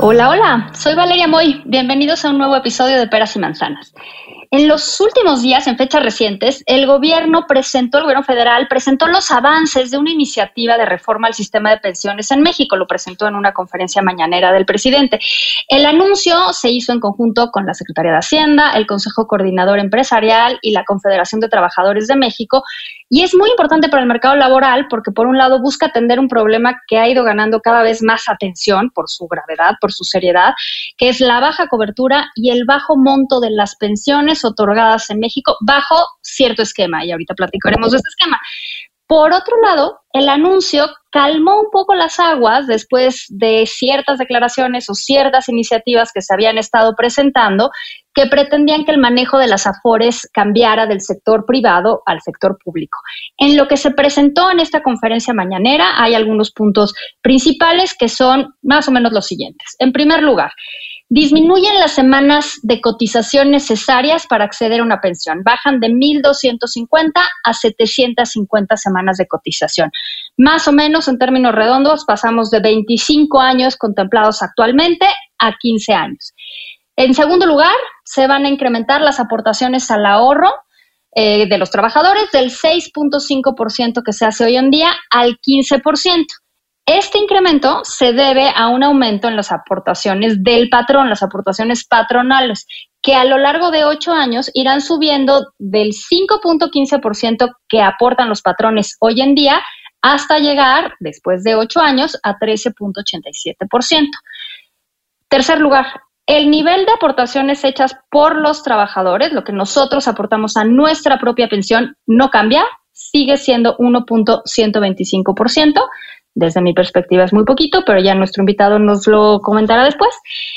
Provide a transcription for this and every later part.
Hola, hola, soy Valeria Moy. Bienvenidos a un nuevo episodio de Peras y Manzanas. En los últimos días, en fechas recientes, el gobierno presentó, el gobierno federal presentó los avances de una iniciativa de reforma al sistema de pensiones en México. Lo presentó en una conferencia mañanera del presidente. El anuncio se hizo en conjunto con la Secretaría de Hacienda, el Consejo Coordinador Empresarial y la Confederación de Trabajadores de México. Y es muy importante para el mercado laboral porque, por un lado, busca atender un problema que ha ido ganando cada vez más atención por su gravedad, por su seriedad, que es la baja cobertura y el bajo monto de las pensiones otorgadas en México bajo cierto esquema. Y ahorita platicaremos de este esquema. Por otro lado, el anuncio calmó un poco las aguas después de ciertas declaraciones o ciertas iniciativas que se habían estado presentando que pretendían que el manejo de las afores cambiara del sector privado al sector público. En lo que se presentó en esta conferencia mañanera hay algunos puntos principales que son más o menos los siguientes. En primer lugar, disminuyen las semanas de cotización necesarias para acceder a una pensión. Bajan de 1.250 a 750 semanas de cotización. Más o menos, en términos redondos, pasamos de 25 años contemplados actualmente a 15 años. En segundo lugar, se van a incrementar las aportaciones al ahorro eh, de los trabajadores del 6.5% que se hace hoy en día al 15%. Este incremento se debe a un aumento en las aportaciones del patrón, las aportaciones patronales, que a lo largo de ocho años irán subiendo del 5.15% que aportan los patrones hoy en día hasta llegar, después de ocho años, a 13.87%. Tercer lugar, el nivel de aportaciones hechas por los trabajadores, lo que nosotros aportamos a nuestra propia pensión, no cambia, sigue siendo 1.125%. Desde mi perspectiva es muy poquito, pero ya nuestro invitado nos lo comentará después.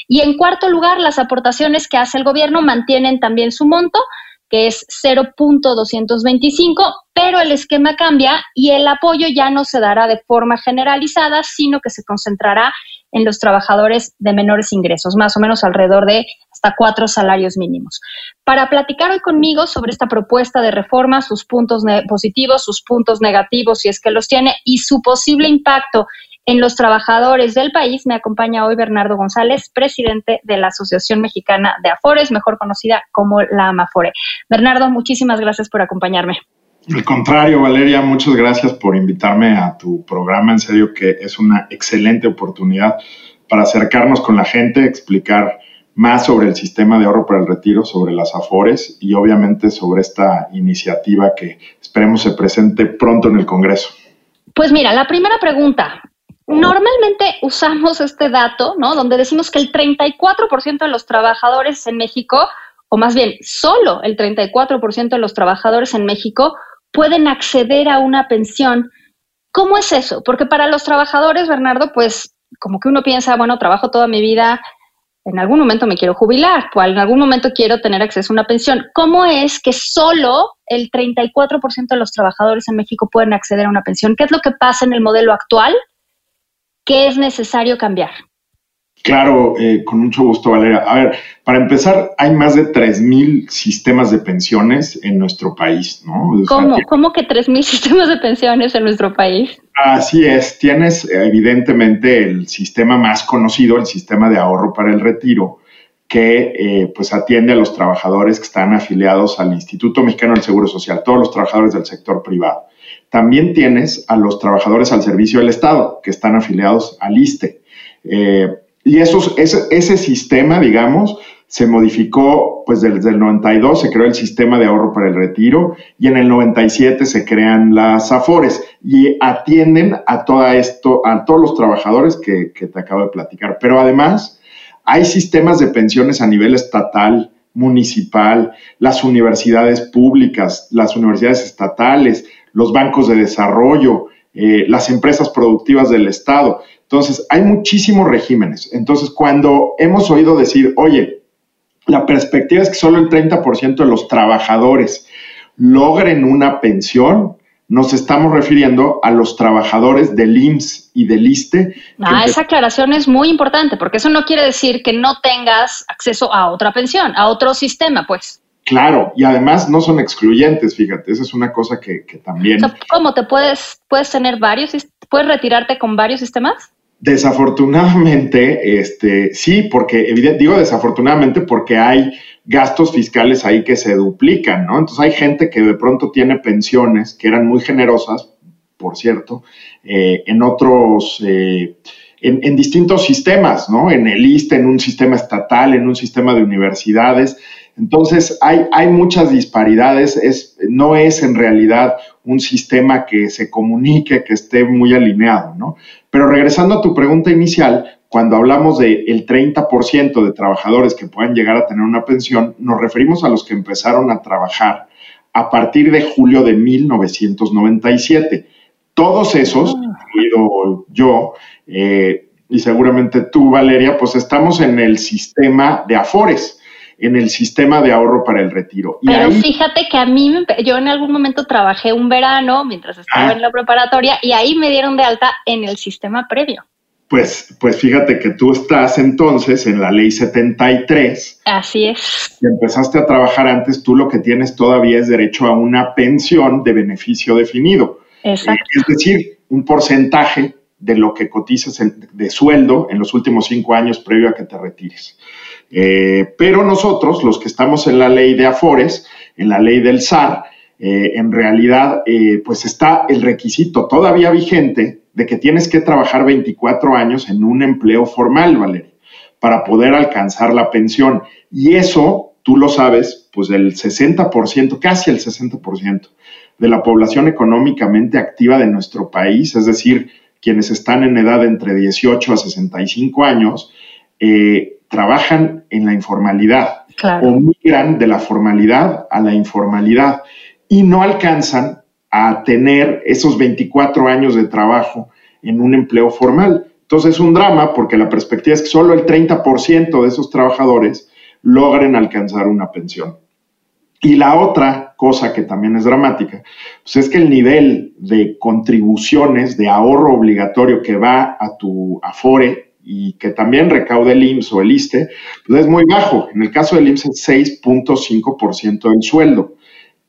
Y en cuarto lugar, las aportaciones que hace el gobierno mantienen también su monto, que es 0.225, pero el esquema cambia y el apoyo ya no se dará de forma generalizada, sino que se concentrará en los trabajadores de menores ingresos, más o menos alrededor de hasta cuatro salarios mínimos. Para platicar hoy conmigo sobre esta propuesta de reforma, sus puntos positivos, sus puntos negativos, si es que los tiene, y su posible impacto en los trabajadores del país, me acompaña hoy Bernardo González, presidente de la Asociación Mexicana de Afores, mejor conocida como la Amafore. Bernardo, muchísimas gracias por acompañarme. Al contrario, Valeria, muchas gracias por invitarme a tu programa. En serio que es una excelente oportunidad para acercarnos con la gente, explicar más sobre el sistema de ahorro para el retiro, sobre las AFORES y obviamente sobre esta iniciativa que esperemos se presente pronto en el Congreso. Pues mira, la primera pregunta. Normalmente usamos este dato, ¿no? Donde decimos que el 34% de los trabajadores en México, o más bien solo el 34% de los trabajadores en México, pueden acceder a una pensión. ¿Cómo es eso? Porque para los trabajadores, Bernardo, pues como que uno piensa, bueno, trabajo toda mi vida, en algún momento me quiero jubilar, o en algún momento quiero tener acceso a una pensión. ¿Cómo es que solo el 34% de los trabajadores en México pueden acceder a una pensión? ¿Qué es lo que pasa en el modelo actual? ¿Qué es necesario cambiar? Claro, eh, con mucho gusto, Valeria. A ver, para empezar, hay más de 3.000 sistemas de pensiones en nuestro país, ¿no? O ¿Cómo? Sea, ¿Cómo que 3.000 sistemas de pensiones en nuestro país? Así es. Tienes, evidentemente, el sistema más conocido, el sistema de ahorro para el retiro, que eh, pues atiende a los trabajadores que están afiliados al Instituto Mexicano del Seguro Social, todos los trabajadores del sector privado. También tienes a los trabajadores al servicio del Estado, que están afiliados al ISTE. Eh, y esos, ese, ese, sistema, digamos, se modificó, pues desde el 92 se creó el sistema de ahorro para el retiro y en el 97 se crean las AFORES y atienden a, toda esto, a todos los trabajadores que, que te acabo de platicar. Pero además hay sistemas de pensiones a nivel estatal, municipal, las universidades públicas, las universidades estatales, los bancos de desarrollo, eh, las empresas productivas del Estado. Entonces, hay muchísimos regímenes. Entonces, cuando hemos oído decir, oye, la perspectiva es que solo el 30% de los trabajadores logren una pensión, nos estamos refiriendo a los trabajadores del IMSS y del ISTE. Ah, esa aclaración es muy importante, porque eso no quiere decir que no tengas acceso a otra pensión, a otro sistema, pues. Claro, y además no son excluyentes, fíjate, esa es una cosa que, también... ¿Cómo te puedes, puedes tener varios, puedes retirarte con varios sistemas? Desafortunadamente, este, sí, porque digo desafortunadamente porque hay gastos fiscales ahí que se duplican, ¿no? Entonces hay gente que de pronto tiene pensiones que eran muy generosas, por cierto, eh, en otros, eh, en, distintos sistemas, ¿no? En el ISTE, en un sistema estatal, en un sistema de universidades. Entonces hay, hay muchas disparidades, es, no es en realidad un sistema que se comunique, que esté muy alineado, ¿no? Pero regresando a tu pregunta inicial, cuando hablamos del el 30% de trabajadores que puedan llegar a tener una pensión, nos referimos a los que empezaron a trabajar a partir de julio de 1997. Todos esos, ah. incluido yo, eh, y seguramente tú, Valeria, pues estamos en el sistema de Afores en el sistema de ahorro para el retiro. Pero fíjate que a mí, yo en algún momento trabajé un verano mientras estaba ah. en la preparatoria y ahí me dieron de alta en el sistema previo. Pues, pues fíjate que tú estás entonces en la ley 73. Así es. Y empezaste a trabajar antes, tú lo que tienes todavía es derecho a una pensión de beneficio definido. Exacto. es decir, un porcentaje de lo que cotizas de sueldo en los últimos cinco años previo a que te retires. Eh, pero nosotros, los que estamos en la ley de Afores, en la ley del SAR, eh, en realidad, eh, pues está el requisito todavía vigente de que tienes que trabajar 24 años en un empleo formal, Valeria, para poder alcanzar la pensión. Y eso, tú lo sabes, pues el 60%, casi el 60% de la población económicamente activa de nuestro país, es decir, quienes están en edad entre 18 a 65 años, eh, trabajan en la informalidad o migran de la formalidad a la informalidad y no alcanzan a tener esos 24 años de trabajo en un empleo formal. Entonces es un drama porque la perspectiva es que solo el 30% de esos trabajadores logren alcanzar una pensión. Y la otra cosa que también es dramática, pues es que el nivel de contribuciones de ahorro obligatorio que va a tu Afore y que también recaude el IMSS o el ISTE, pues es muy bajo. En el caso del IMSS es 6.5% del sueldo.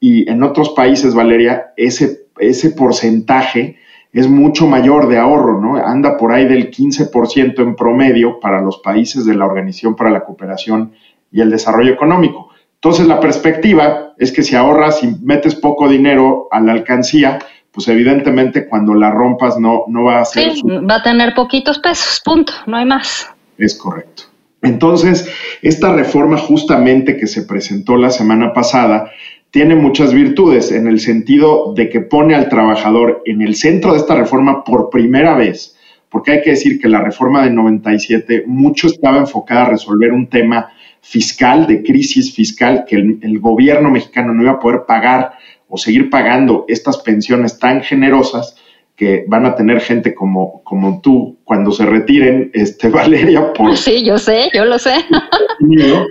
Y en otros países, Valeria, ese, ese porcentaje es mucho mayor de ahorro, ¿no? Anda por ahí del 15% en promedio para los países de la Organización para la Cooperación y el Desarrollo Económico. Entonces, la perspectiva es que si ahorras y metes poco dinero a la alcancía, pues evidentemente cuando la rompas no, no va a ser... Sí, va a tener poquitos pesos, punto, no hay más. Es correcto. Entonces, esta reforma justamente que se presentó la semana pasada tiene muchas virtudes en el sentido de que pone al trabajador en el centro de esta reforma por primera vez, porque hay que decir que la reforma de 97 mucho estaba enfocada a resolver un tema fiscal, de crisis fiscal, que el, el gobierno mexicano no iba a poder pagar o seguir pagando estas pensiones tan generosas que van a tener gente como, como tú cuando se retiren, este, Valeria, por... Sí, yo sé, yo lo sé.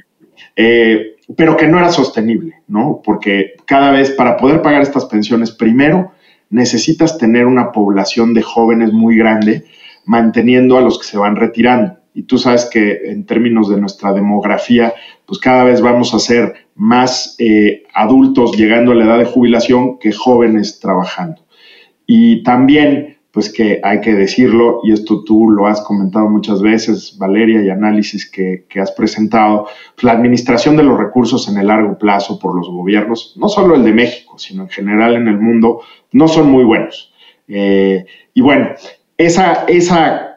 Eh, pero que no era sostenible, ¿no? Porque cada vez para poder pagar estas pensiones, primero necesitas tener una población de jóvenes muy grande, manteniendo a los que se van retirando y tú sabes que en términos de nuestra demografía, pues cada vez vamos a ser más eh, adultos llegando a la edad de jubilación que jóvenes trabajando. Y también, pues que hay que decirlo, y esto tú lo has comentado muchas veces, Valeria, y análisis que, has presentado, pues la administración de los recursos en el largo plazo por los gobiernos, no solo el de México, sino en general en el mundo, no son muy buenos. Eh, y bueno, esa, esa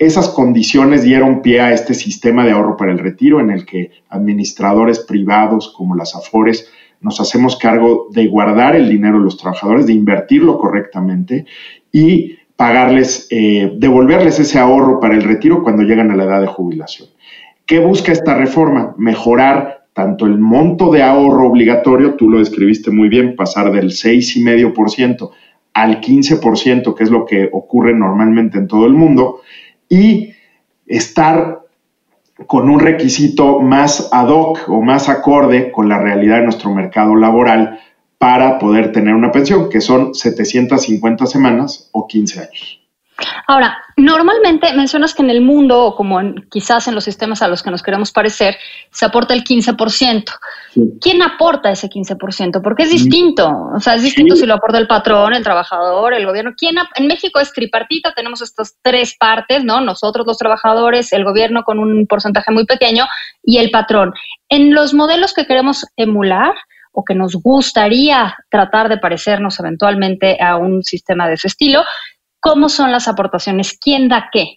esas condiciones dieron pie a este sistema de ahorro para el retiro en el que administradores privados como las AFORES nos hacemos cargo de guardar el dinero de los trabajadores, de invertirlo correctamente y pagarles, eh, devolverles ese ahorro para el retiro cuando llegan a la edad de jubilación. ¿Qué busca esta reforma? Mejorar tanto el monto de ahorro obligatorio, tú lo describiste muy bien, pasar del 6,5% al 15%, que es lo que ocurre normalmente en todo el mundo, y estar con un requisito más ad hoc o más acorde con la realidad de nuestro mercado laboral para poder tener una pensión, que son 750 semanas o 15 años. Ahora, normalmente mencionas que en el mundo, o como quizás en los sistemas a los que nos queremos parecer, se aporta el 15%. ¿Quién aporta ese 15%? Porque es distinto. O sea, es distinto si lo aporta el patrón, el trabajador, el gobierno. ¿Quién en México es tripartita, tenemos estas tres partes, ¿no? Nosotros los trabajadores, el gobierno con un porcentaje muy pequeño y el patrón. En los modelos que queremos emular, o que nos gustaría tratar de parecernos eventualmente a un sistema de ese estilo, ¿Cómo son las aportaciones? ¿Quién da qué?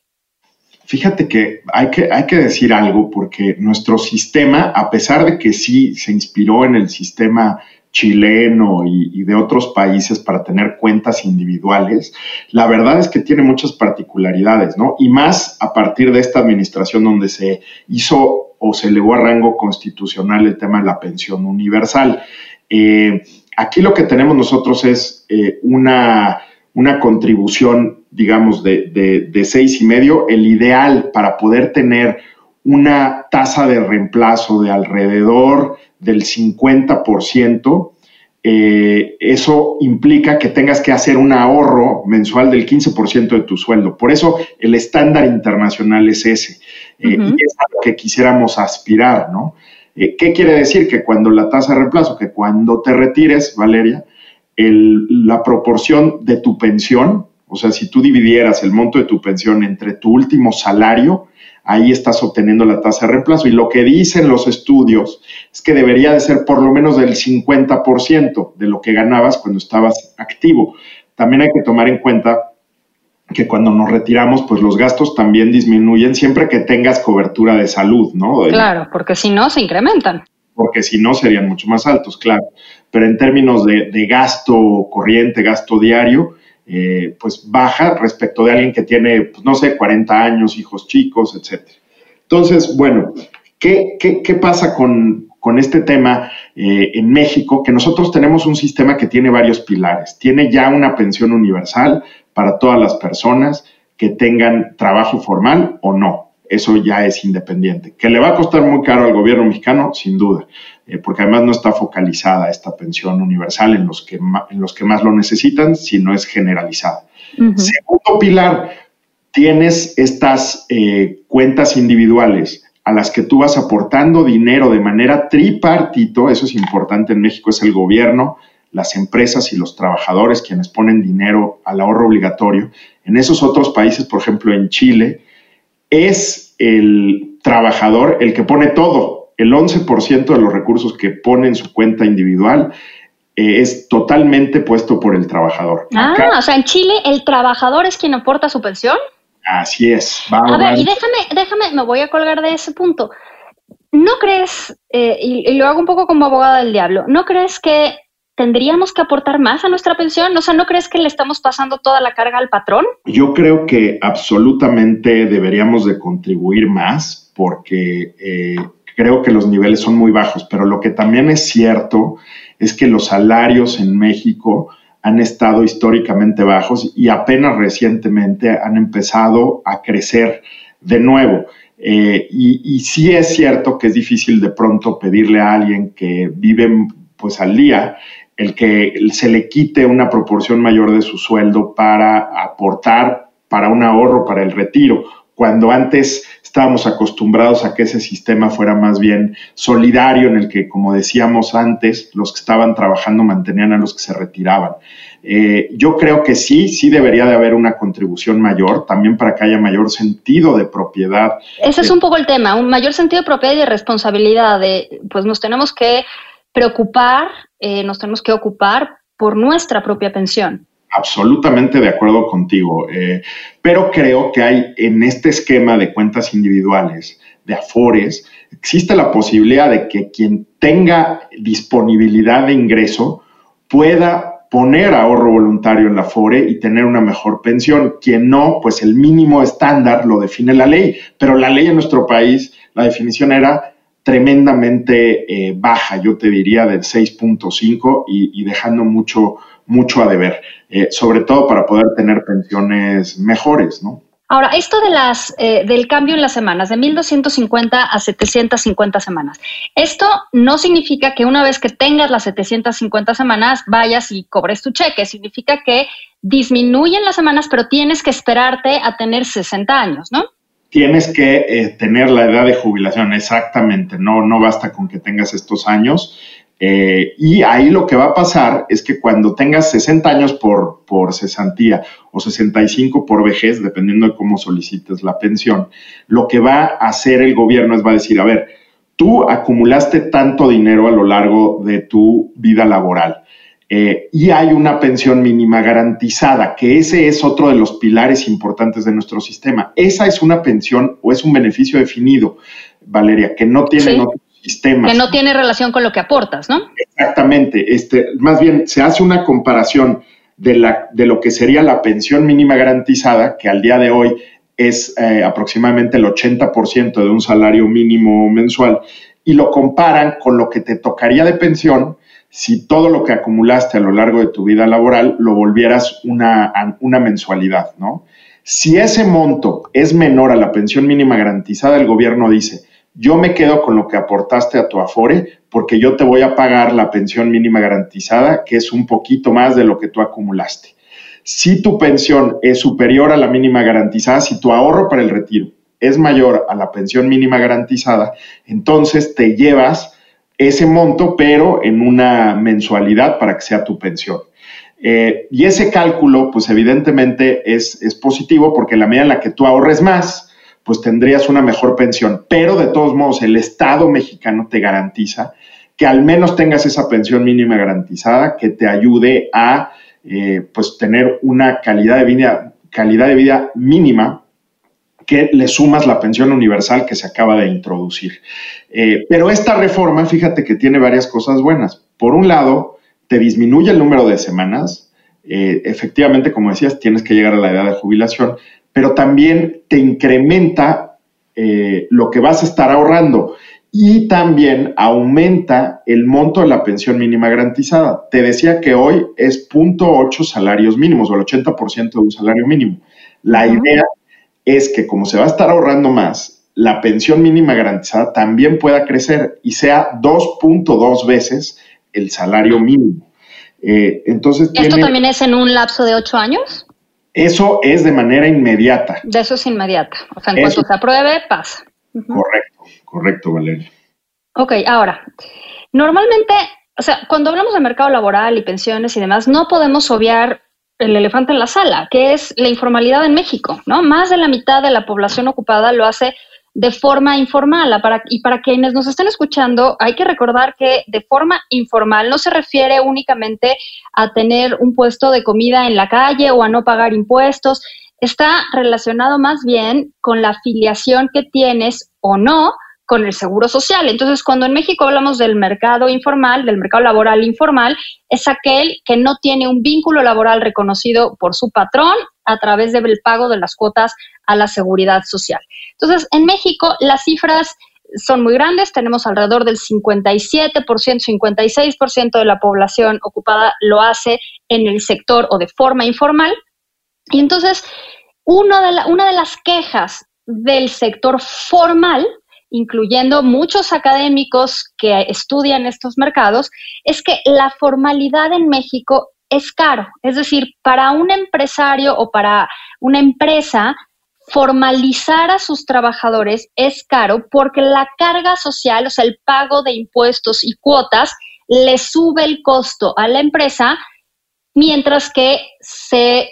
Fíjate que hay, que hay que decir algo porque nuestro sistema, a pesar de que sí se inspiró en el sistema chileno y, de otros países para tener cuentas individuales, la verdad es que tiene muchas particularidades, ¿no? Y más a partir de esta administración donde se hizo o se elevó a rango constitucional el tema de la pensión universal. Eh, aquí lo que tenemos nosotros es eh, una una contribución, digamos, de, de, seis y medio, el ideal para poder tener una tasa de reemplazo de alrededor del 50%, eh, eso implica que tengas que hacer un ahorro mensual del 15% de tu sueldo. Por eso el estándar internacional es ese. Eh, y es a lo que quisiéramos aspirar, ¿no? Eh, ¿Qué quiere decir? Que cuando la tasa de reemplazo, que cuando te retires, Valeria, la proporción de tu pensión, o sea, si tú dividieras el monto de tu pensión entre tu último salario, ahí estás obteniendo la tasa de reemplazo. Y lo que dicen los estudios es que debería de ser por lo menos del 50% de lo que ganabas cuando estabas activo. También hay que tomar en cuenta que cuando nos retiramos, pues los gastos también disminuyen siempre que tengas cobertura de salud, ¿no? Claro, porque si no, se incrementan porque si no serían mucho más altos, claro. Pero en términos de, gasto corriente, gasto diario, eh, pues baja respecto de alguien que tiene, pues, no sé, 40 años, hijos chicos, etc. Entonces, bueno, ¿qué, pasa con, este tema eh, en México? Que nosotros tenemos un sistema que tiene varios pilares. Tiene ya una pensión universal para todas las personas que tengan trabajo formal o no eso ya es independiente. ¿Que le va a costar muy caro al gobierno mexicano? Sin duda, eh, porque además no está focalizada esta pensión universal en los que, en los que más lo necesitan, sino es generalizada. Segundo pilar, tienes estas eh, cuentas individuales a las que tú vas aportando dinero de manera tripartito, eso es importante en México, es el gobierno, las empresas y los trabajadores quienes ponen dinero al ahorro obligatorio. En esos otros países, por ejemplo en Chile, es el trabajador el que pone todo. El 11% de los recursos que pone en su cuenta individual eh, es totalmente puesto por el trabajador. Ah, o sea, en Chile el trabajador es quien aporta su pensión. Así es. a ver, y déjame, déjame, me voy a colgar de ese punto. ¿No crees, eh, y, lo hago un poco como abogada del diablo, ¿no crees que ¿tendríamos que aportar más a nuestra pensión? O sea, ¿no crees que le estamos pasando toda la carga al patrón? Yo creo que absolutamente deberíamos de contribuir más porque eh, creo que los niveles son muy bajos, pero lo que también es cierto es que los salarios en México han estado históricamente bajos y apenas recientemente han empezado a crecer de nuevo. Eh, y, y sí es cierto que es difícil de pronto pedirle a alguien que vive pues al día el que se le quite una proporción mayor de su sueldo para aportar para un ahorro para el retiro, cuando antes estábamos acostumbrados a que ese sistema fuera más bien solidario, en el que, como decíamos antes, los que estaban trabajando mantenían a los que se retiraban. Eh, yo creo que sí, sí debería de haber una contribución mayor, también para que haya mayor sentido de propiedad. Ese es un poco el tema, un mayor sentido de propiedad y de responsabilidad, de, pues nos tenemos que preocupar, eh, nos tenemos que ocupar por nuestra propia pensión. Absolutamente de acuerdo contigo, eh, pero creo que hay en este esquema de cuentas individuales, de afores, existe la posibilidad de que quien tenga disponibilidad de ingreso pueda poner ahorro voluntario en la FORE y tener una mejor pensión. Quien no, pues el mínimo estándar lo define la ley, pero la ley en nuestro país, la definición era tremendamente eh, baja, yo te diría del 6.5 y, dejando mucho mucho a deber, eh, sobre todo para poder tener pensiones mejores, ¿no? Ahora, esto de las, eh, del cambio en las semanas, de 1250 a 750 semanas, esto no significa que una vez que tengas las 750 semanas vayas y cobres tu cheque, significa que disminuyen las semanas, pero tienes que esperarte a tener 60 años, ¿no? Tienes que eh, tener la edad de jubilación, exactamente, no, no basta con que tengas estos años. Eh, y ahí lo que va a pasar es que cuando tengas 60 años por, por cesantía o 65 por vejez, dependiendo de cómo solicites la pensión, lo que va a hacer el gobierno es va a decir, a ver, tú acumulaste tanto dinero a lo largo de tu vida laboral eh, y hay una pensión mínima garantizada, que ese es otro de los pilares importantes de nuestro sistema. Esa es una pensión o es un beneficio definido, Valeria, que no que no tiene relación con lo que aportas, ¿no? Exactamente. Este, más bien, se hace una comparación de, la, de lo que sería la pensión mínima garantizada, que al día de hoy es eh, aproximadamente el 80% de un salario mínimo mensual, y lo comparan con lo que te tocaría de pensión si todo lo que acumulaste a lo largo de tu vida laboral lo volvieras una, una mensualidad, ¿no? Si ese monto es menor a la pensión mínima garantizada, el gobierno dice, yo me quedo con lo que aportaste a tu Afore porque yo te voy a pagar la pensión mínima garantizada, que es un poquito más de lo que tú acumulaste. Si tu pensión es superior a la mínima garantizada, si tu ahorro para el retiro es mayor a la pensión mínima garantizada, entonces te llevas ese monto, pero en una mensualidad para que sea tu pensión. Eh, y ese cálculo, pues evidentemente es, es positivo porque la medida en la que tú ahorres más, pues tendrías una mejor pensión. Pero de todos modos, el Estado mexicano te garantiza que al menos tengas esa pensión mínima garantizada que te ayude a eh, pues tener una calidad de vida, calidad de vida mínima que le sumas la pensión universal que se acaba de introducir. Eh, pero esta reforma, fíjate que tiene varias cosas buenas. Por un lado, te disminuye el número de semanas. Eh, efectivamente, como decías, tienes que llegar a la edad de jubilación, pero también te incrementa eh, lo que vas a estar ahorrando y también aumenta el monto de la pensión mínima garantizada. Te decía que hoy es 0.8 salarios mínimos o el 80% de un salario mínimo. La idea es que como se va a estar ahorrando más, la pensión mínima garantizada también pueda crecer y sea 2.2 veces el salario mínimo. Eh, entonces ¿Esto también es en un lapso de 8 años? Eso es de manera inmediata. De eso es inmediata. O sea, en cuanto se apruebe, pasa. Correcto, correcto, Valeria. Ok, ahora, normalmente, o sea, cuando hablamos de mercado laboral y pensiones y demás, no podemos obviar el elefante en la sala, que es la informalidad en México, ¿no? Más de la mitad de la población ocupada lo hace de forma informal. Para, y para quienes nos estén escuchando, hay que recordar que de forma informal no se refiere únicamente a tener un puesto de comida en la calle o a no pagar impuestos. Está relacionado más bien con la afiliación que tienes o no con el seguro social. Entonces, cuando en México hablamos del mercado informal, del mercado laboral informal, es aquel que no tiene un vínculo laboral reconocido por su patrón a través del pago de las cuotas a la seguridad social. Entonces, en México las cifras son muy grandes, tenemos alrededor del 57%, 56% de la población ocupada lo hace en el sector o de forma informal. Y entonces, una de, las quejas del sector formal incluyendo muchos académicos que estudian estos mercados, es que la formalidad en México es caro. Es decir, para un empresario o para una empresa, formalizar a sus trabajadores es caro porque la carga social, o sea, el pago de impuestos y cuotas, le sube el costo a la empresa, mientras que se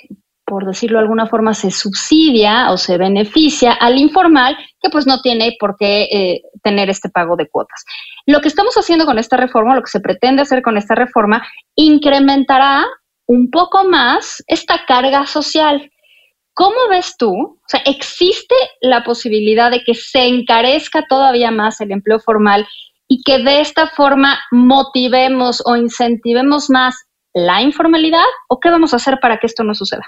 por decirlo de alguna forma, se subsidia o se beneficia al informal que pues no tiene por qué eh, tener este pago de cuotas. Lo que estamos haciendo con esta reforma, lo que se pretende hacer con esta reforma, incrementará un poco más esta carga social. ¿Cómo ves tú? O sea, ¿existe la posibilidad de que se encarezca todavía más el empleo formal y que de esta forma motivemos o incentivemos más la informalidad? ¿O qué vamos a hacer para que esto no suceda?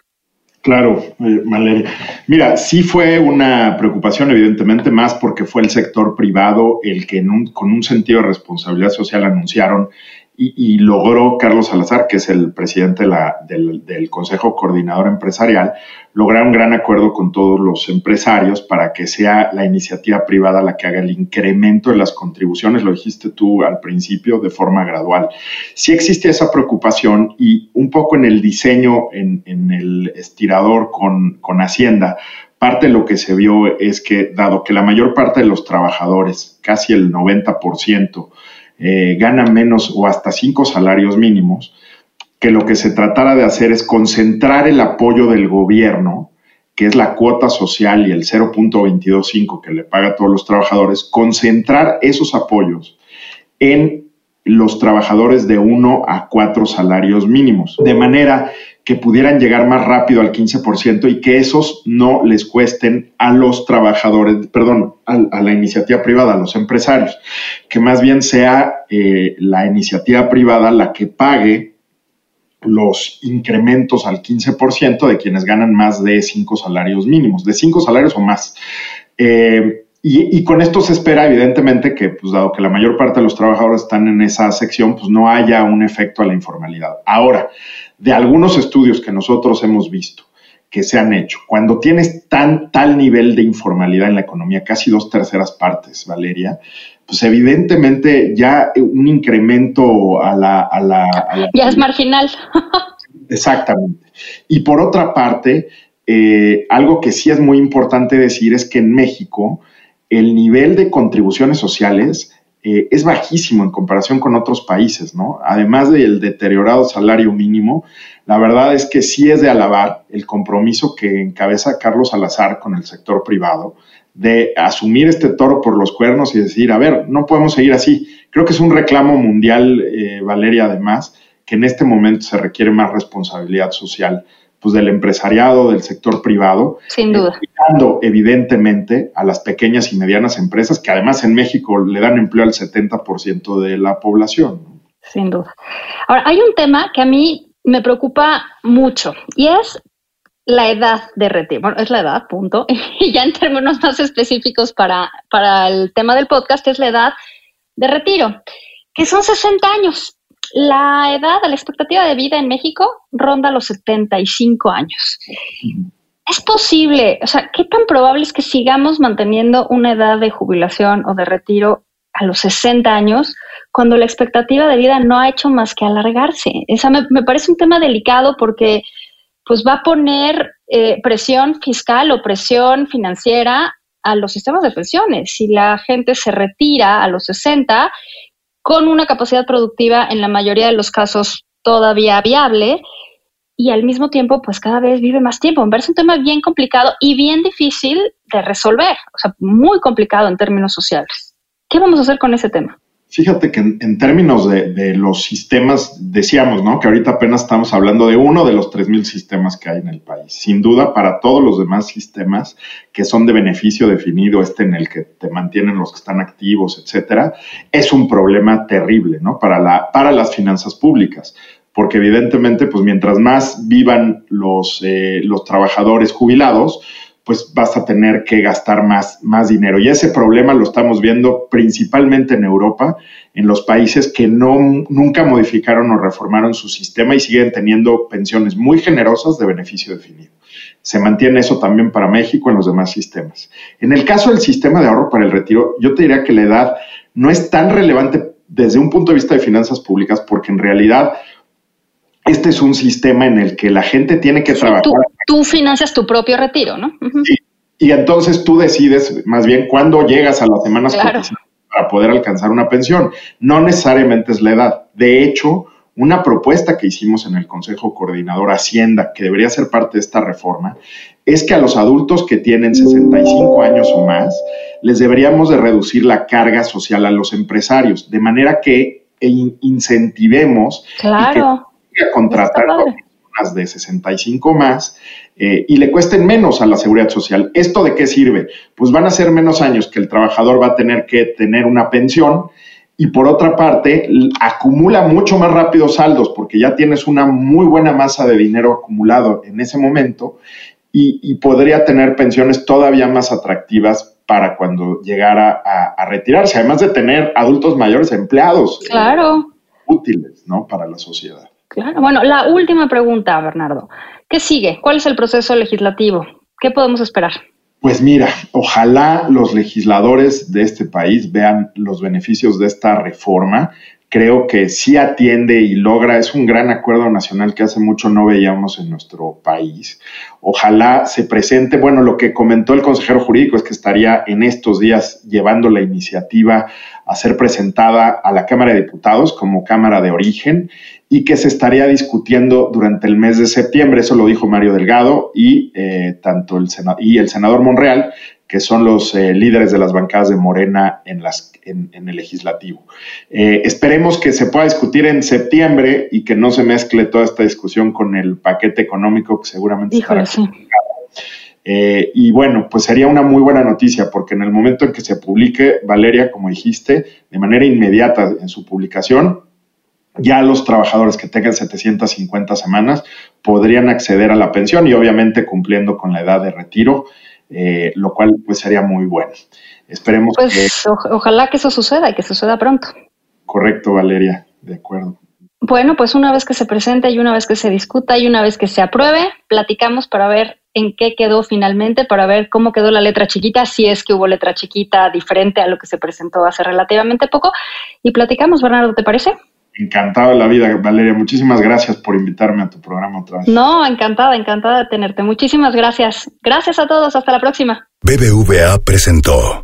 Claro, eh, Valeria. Mira, sí fue una preocupación, evidentemente, más porque fue el sector privado el que con un sentido de responsabilidad social anunciaron y, logró Carlos Salazar, que es el presidente del, Consejo Coordinador Empresarial, lograr un gran acuerdo con todos los empresarios para que sea la iniciativa privada la que haga el incremento de las contribuciones, lo dijiste tú al principio, de forma gradual. Sí existe esa preocupación y un poco en el diseño, en, el estirador con, con Hacienda, parte de lo que se vio es que, dado que la mayor parte de los trabajadores, casi el 90%, eh, ganan menos o hasta cinco salarios mínimos, que lo que se tratara de hacer es concentrar el apoyo del gobierno, que es la cuota social y el 0.225 que le paga a todos los trabajadores, concentrar esos apoyos en los trabajadores de uno a cuatro salarios mínimos, de manera que pudieran llegar más rápido al 15% y que esos no les cuesten a los trabajadores, perdón, a, la iniciativa privada, a los empresarios, que más bien sea eh, la iniciativa privada la que pague los incrementos al 15% de quienes ganan más de cinco salarios mínimos, de cinco salarios o más. Eh, y, con esto se espera, evidentemente, que, pues, dado que la mayor parte de los trabajadores están en esa sección, pues no haya un efecto a la informalidad. Ahora, de algunos estudios que nosotros hemos visto que se han hecho, cuando tienes tan, tal nivel de informalidad en la economía, casi dos terceras partes, Valeria, pues evidentemente ya un incremento a la... A la, ya es marginal. Exactamente. Y por otra parte, eh, algo que sí es muy importante decir es que en México, el nivel de contribuciones sociales eh, es bajísimo en comparación con otros países, ¿no? Además del deteriorado salario mínimo, la verdad es que sí es de alabar el compromiso que encabeza Carlos Salazar con el sector privado de asumir este toro por los cuernos y decir, a ver, no podemos seguir así. Creo que es un reclamo mundial, eh, Valeria, además, que en este momento se requiere más responsabilidad social pues, del empresariado, del sector privado. Sin duda. evidentemente a las pequeñas y medianas empresas, que además en México le dan empleo al 70% de la población. Sin duda. Ahora, hay un tema que a mí me preocupa mucho y es la edad de retiro. Bueno, es la edad, punto. Y ya en términos más específicos para, para el tema del podcast, es la edad de retiro, que son 60 años. La edad, la expectativa de vida en México ronda los 75 años. ¿Es posible, o sea, qué tan probable es que sigamos manteniendo una edad de jubilación o de retiro a los 60 años cuando la expectativa de vida no ha hecho más que alargarse? Esa me, parece un tema delicado porque pues va a poner eh, presión fiscal o presión financiera a los sistemas de pensiones. Si la gente se retira a los 60 con una capacidad productiva en la mayoría de los casos todavía viable y al mismo tiempo pues cada vez vive más tiempo. Me un tema bien complicado y bien difícil de resolver, o sea, muy complicado en términos sociales. ¿Qué vamos a hacer con ese tema? Fíjate que en, términos de, los sistemas, decíamos, ¿no? Que ahorita apenas estamos hablando de uno de los 3.000 sistemas que hay en el país. Sin duda, para todos los demás sistemas que son de beneficio definido, este en el que te mantienen los que están activos, etcétera, es un problema terrible, ¿no? Para, la, para las finanzas públicas. Porque evidentemente, pues mientras más vivan los, eh, los trabajadores jubilados, pues vas a tener que gastar más, más dinero. Y ese problema lo estamos viendo principalmente en Europa, en los países que no, nunca modificaron o reformaron su sistema y siguen teniendo pensiones muy generosas de beneficio definido. Se mantiene eso también para México en los demás sistemas. En el caso del sistema de ahorro para el retiro, yo te diría que la edad no es tan relevante desde un punto de vista de finanzas públicas porque en realidad este es un sistema en el que la gente tiene que trabajar. Tú, financias tu propio retiro, ¿no? Sí. Y entonces tú decides más bien cuándo llegas a las semanas para poder alcanzar una pensión. No necesariamente es la edad. De hecho, una propuesta que hicimos en el Consejo Coordinador Hacienda, que debería ser parte de esta reforma, es que a los adultos que tienen 65 años o más, les deberíamos de reducir la carga social a los empresarios, de manera que incentivemos claro a contratar personas de 65 más eh, y le cuesten menos a la seguridad social. ¿Esto de qué sirve? Pues van a ser menos años que el trabajador va a tener que tener una pensión y por otra parte acumula mucho más rápido saldos porque ya tienes una muy buena masa de dinero acumulado en ese momento y, podría tener pensiones todavía más atractivas para cuando llegara a, retirarse, además de tener adultos mayores empleados. Claro. útiles, ¿no? Para la sociedad. Claro. Bueno, la última pregunta, Bernardo. ¿Qué sigue? ¿Cuál es el proceso legislativo? ¿Qué podemos esperar? Pues mira, ojalá los legisladores de este país vean los beneficios de esta reforma creo que sí atiende y logra, es un gran acuerdo nacional que hace mucho no veíamos en nuestro país. Ojalá se presente, bueno, lo que comentó el consejero jurídico es que estaría en estos días llevando la iniciativa a ser presentada a la Cámara de Diputados como Cámara de Origen y que se estaría discutiendo durante el mes de septiembre, eso lo dijo Mario Delgado y eh, tanto el, y el senador Monreal, que son los eh, líderes de las bancadas de Morena en, las, en, el legislativo. Eh, esperemos que se pueda discutir en septiembre y que no se mezcle toda esta discusión con el paquete económico que seguramente Híjole, sí. Eh, y bueno, pues sería una muy buena noticia porque en el momento en que se publique, Valeria, como dijiste, de manera inmediata en su publicación, ya los trabajadores que tengan 750 semanas podrían acceder a la pensión y obviamente cumpliendo con la edad de retiro. Eh, lo cual pues sería muy bueno. Esperemos pues, que... ojalá que eso suceda y que suceda pronto. Correcto, Valeria, de acuerdo. Bueno, pues una vez que se presente y una vez que se discuta y una vez que se apruebe, platicamos para ver en qué quedó finalmente, para ver cómo quedó la letra chiquita, si es que hubo letra chiquita diferente a lo que se presentó hace relativamente poco. Y platicamos, Bernardo, ¿te parece? Encantado de la vida, Valeria. Muchísimas gracias por invitarme a tu programa otra vez. No, encantada, encantada de tenerte. Muchísimas gracias. Gracias a todos. Hasta la próxima. BBVA presentó.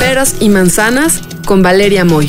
Peras y manzanas con Valeria Moy.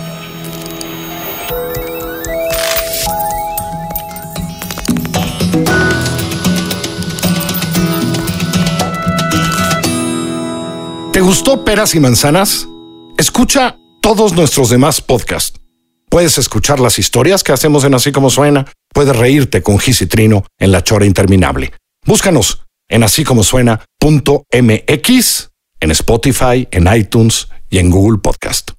Gustó Peras y Manzanas? Escucha todos nuestros demás podcasts. Puedes escuchar las historias que hacemos en Así como suena puedes reírte con Gis y Trino en La Chora Interminable. Búscanos en así como en Spotify, en iTunes y en Google Podcast.